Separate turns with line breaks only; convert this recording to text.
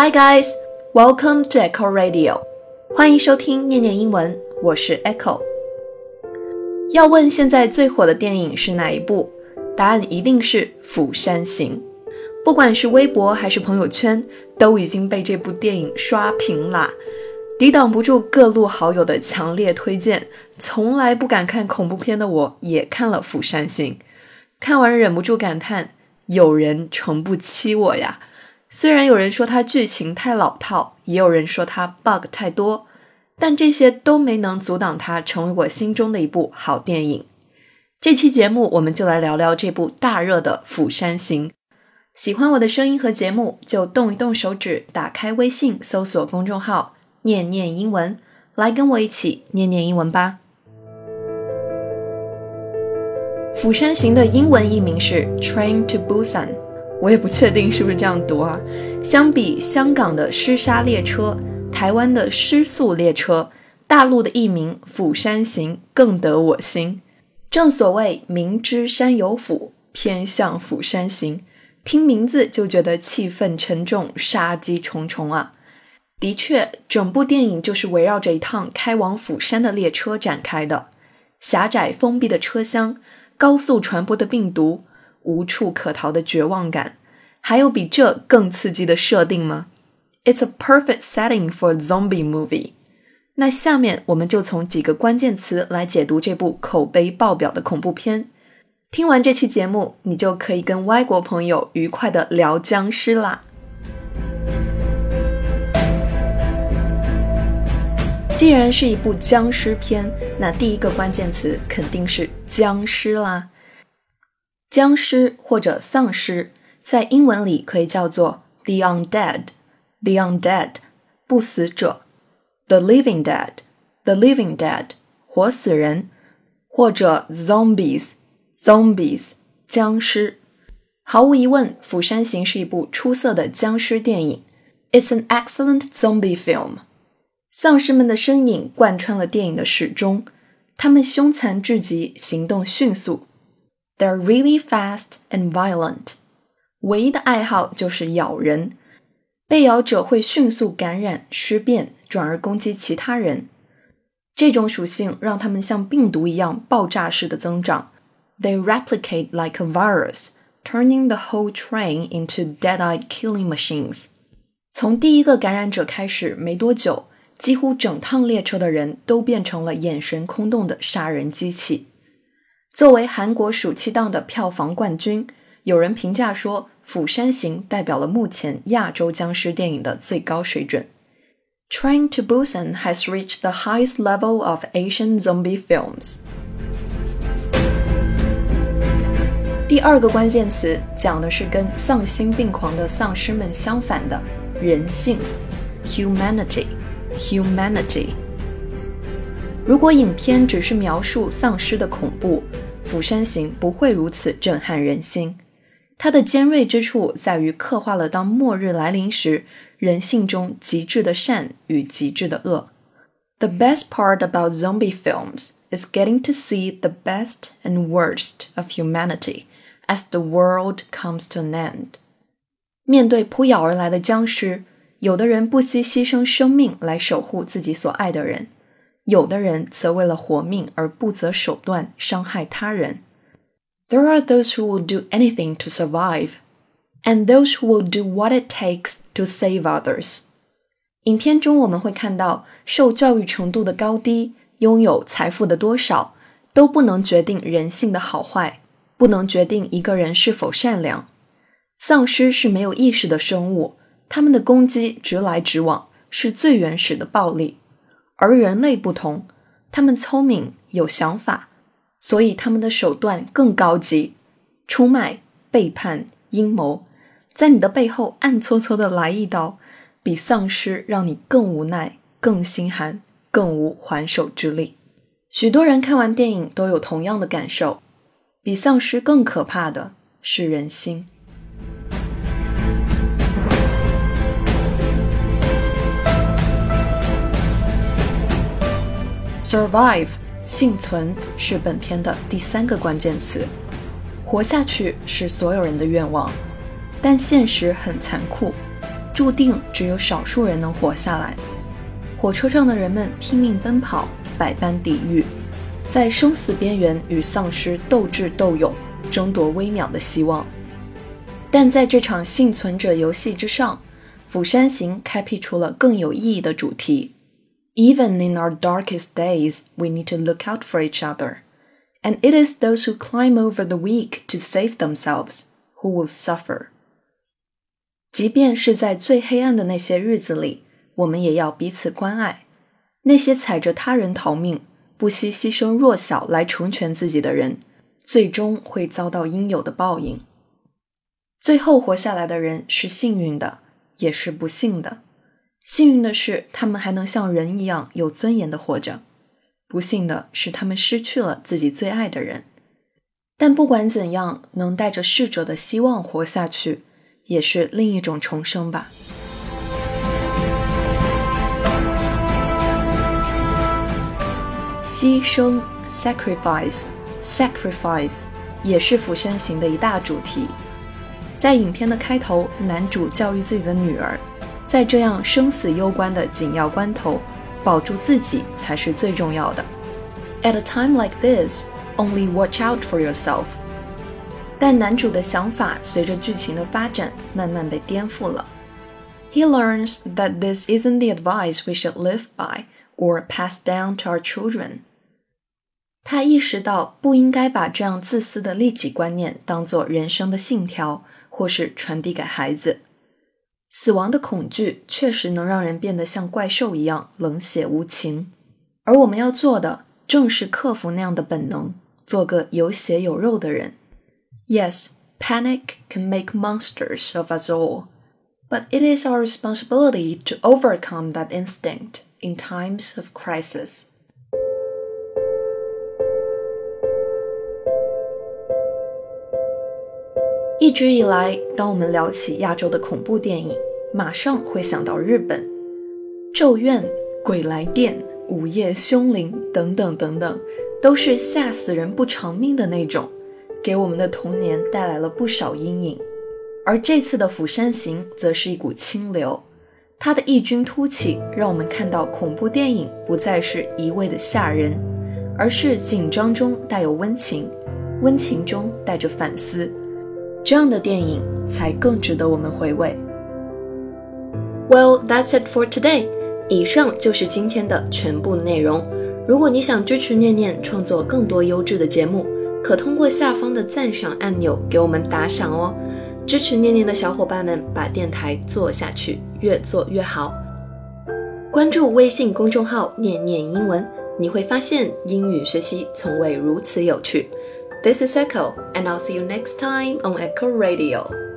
Hi guys, welcome to Echo Radio，欢迎收听念念英文，我是 Echo。要问现在最火的电影是哪一部？答案一定是《釜山行》。不管是微博还是朋友圈，都已经被这部电影刷屏啦。抵挡不住各路好友的强烈推荐，从来不敢看恐怖片的我也看了《釜山行》，看完忍不住感叹：有人诚不欺我呀！虽然有人说它剧情太老套，也有人说它 bug 太多，但这些都没能阻挡它成为我心中的一部好电影。这期节目我们就来聊聊这部大热的《釜山行》。喜欢我的声音和节目，就动一动手指，打开微信，搜索公众号。念念英文，来跟我一起念念英文吧。《釜山行》的英文译名是《Train to Busan》，我也不确定是不是这样读啊。相比香港的狮沙列车、台湾的失速列车，大陆的译名《釜山行》更得我心。正所谓明知山有虎，偏向釜山行，听名字就觉得气氛沉重，杀机重重啊。的确，整部电影就是围绕着一趟开往釜山的列车展开的。狭窄封闭的车厢，高速传播的病毒，无处可逃的绝望感，还有比这更刺激的设定吗？It's a perfect setting for a zombie movie。那下面我们就从几个关键词来解读这部口碑爆表的恐怖片。听完这期节目，你就可以跟外国朋友愉快的聊僵尸啦。既然是一部僵尸片，那第一个关键词肯定是僵尸啦。僵尸或者丧尸，在英文里可以叫做 the undead，the undead，不死者；the living dead，the living dead，活死人；或者 zombies，zombies，僵尸。毫无疑问，《釜山行》是一部出色的僵尸电影。It's an excellent zombie film. 丧尸们的身影贯穿了电影的始终，他们凶残至极，行动迅速。They're really fast and violent。唯一的爱好就是咬人，被咬者会迅速感染、尸变，转而攻击其他人。这种属性让他们像病毒一样爆炸式的增长。They replicate like a virus, turning the whole train into dead-eyed killing machines。从第一个感染者开始没多久。几乎整趟列车的人都变成了眼神空洞的杀人机器。 作为韩国暑期档的票房冠军，有人评价说，《釜山行》代表了目前亚洲僵尸电影的最高水准。Train to Busan has reached the highest level of Asian zombie films。第二个关键词讲的是跟丧心病狂的丧尸们相反的人性，humanity。Humanity。 如果影片只是描述丧尸的恐怖，《釜山行》不会如此震撼人心。它的尖锐之处在于刻画了当末日来临时，人性中极致的善与极致的恶。The best part about zombie films is getting to see the best and worst of humanity as the world comes to an end。面对扑咬而来的僵尸。有的人不惜牺牲生命来守护自己所爱的人，有的人则为了活命而不择手段伤害他人。There are those who will do anything to survive, and those who will do what it takes to save others。影片中我们会看到，受教育程度的高低、拥有财富的多少，都不能决定人性的好坏，不能决定一个人是否善良。丧尸是没有意识的生物。他们的攻击直来直往，是最原始的暴力。而人类不同，他们聪明有想法，所以他们的手段更高级。出卖、背叛、阴谋，在你的背后暗搓搓的来一刀，比丧尸让你更无奈、更心寒、更无还手之力。许多人看完电影都有同样的感受：比丧尸更可怕的是人心。Survive，幸存是本片的第三个关键词。活下去是所有人的愿望，但现实很残酷，注定只有少数人能活下来。火车上的人们拼命奔跑，百般抵御，在生死边缘与丧尸斗智斗勇，争夺微渺的希望。但在这场幸存者游戏之上，《釜山行》开辟出了更有意义的主题。Even in our darkest days, we need to look out for each other. And it is those who climb over the weak to save themselves who will suffer. 即便是在最黑暗的那些日子里，我们也要彼此关爱。那些踩着他人逃命、不惜牺牲弱小来成全自己的人，最终会遭到应有的报应。最后活下来的人是幸运的，也是不幸的。幸运的是，他们还能像人一样有尊严的活着；不幸的是，他们失去了自己最爱的人。但不管怎样，能带着逝者的希望活下去，也是另一种重生吧。牺牲 （sacrifice），sacrifice 也是《釜山行》的一大主题。在影片的开头，男主教育自己的女儿，在这样生死攸关的紧要关头，保住自己才是最重要的。At a time like this, only watch out for yourself。但男主的想法随着剧情的发展慢慢被颠覆了。He learns that this isn't the advice we should live by or pass down to our children。他意识到不应该把这样自私的利己观念当做人生的信条。或是传递给孩子， 死亡的恐惧确实能让人变得像怪兽一样冷血无情，而我们要做的正是克服那样的本能，做个有血有肉的人。Yes, panic can make monsters of us all, but it is our responsibility to overcome that instinct in times of crisis. 一直以来，当我们聊起亚洲的恐怖电影，马上会想到日本，《咒怨》《鬼来电》《午夜凶铃》等等等等，都是吓死人不偿命的那种，给我们的童年带来了不少阴影。而这次的《釜山行》则是一股清流，它的异军突起，让我们看到恐怖电影不再是一味的吓人，而是紧张中带有温情，温情中带着反思。这样的电影才更值得我们回味。Well, that's it for today. 以上就是今天的全部内容。如果你想支持念念创作更多优质的节目，可通过下方的赞赏按钮给我们打赏哦。支持念念的小伙伴们，把电台做下去，越做越好。关注微信公众号“念念英文”，你会发现英语学习从未如此有趣。This is Echo, and I'll see you next time on Echo Radio.